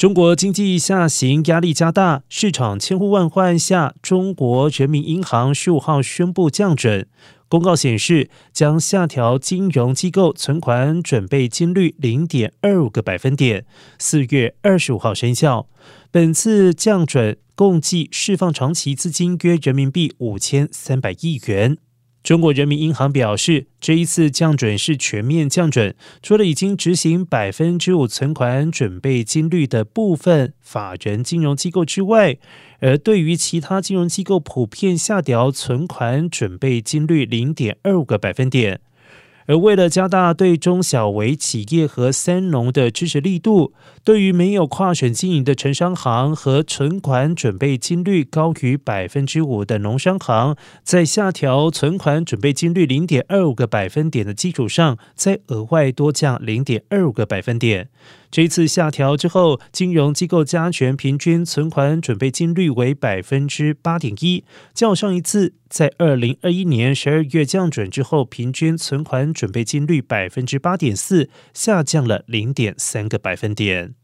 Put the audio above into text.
中国经济下行压力加大，市场千呼万唤下，中国人民银行十五号宣布降准。公告显示，将下调金融机构存款准备金率零点二五个百分点，四月二十五号生效。本次降准共计释放长期资金约人民币五千三百亿元。中国人民银行表示，这一次降准是全面降准，除了已经执行百分之五存款准备金率的部分法人金融机构之外，而对于其他金融机构普遍下调存款准备金率零点二五个百分点。而为了加大对中小微企业和三农的支持力度，对于没有跨省经营的城商行和存款准备金率高于百分之五的农商行，在下调存款准备金率零点二五个百分点的基础上，再额外多降零点二五个百分点。这一次下调之后，金融机构加权平均存款准备金率为百分之八点一，较上一次在二零二一年十二月降准之后，平均存款准备金率百分之八点四，下降了零点三个百分点。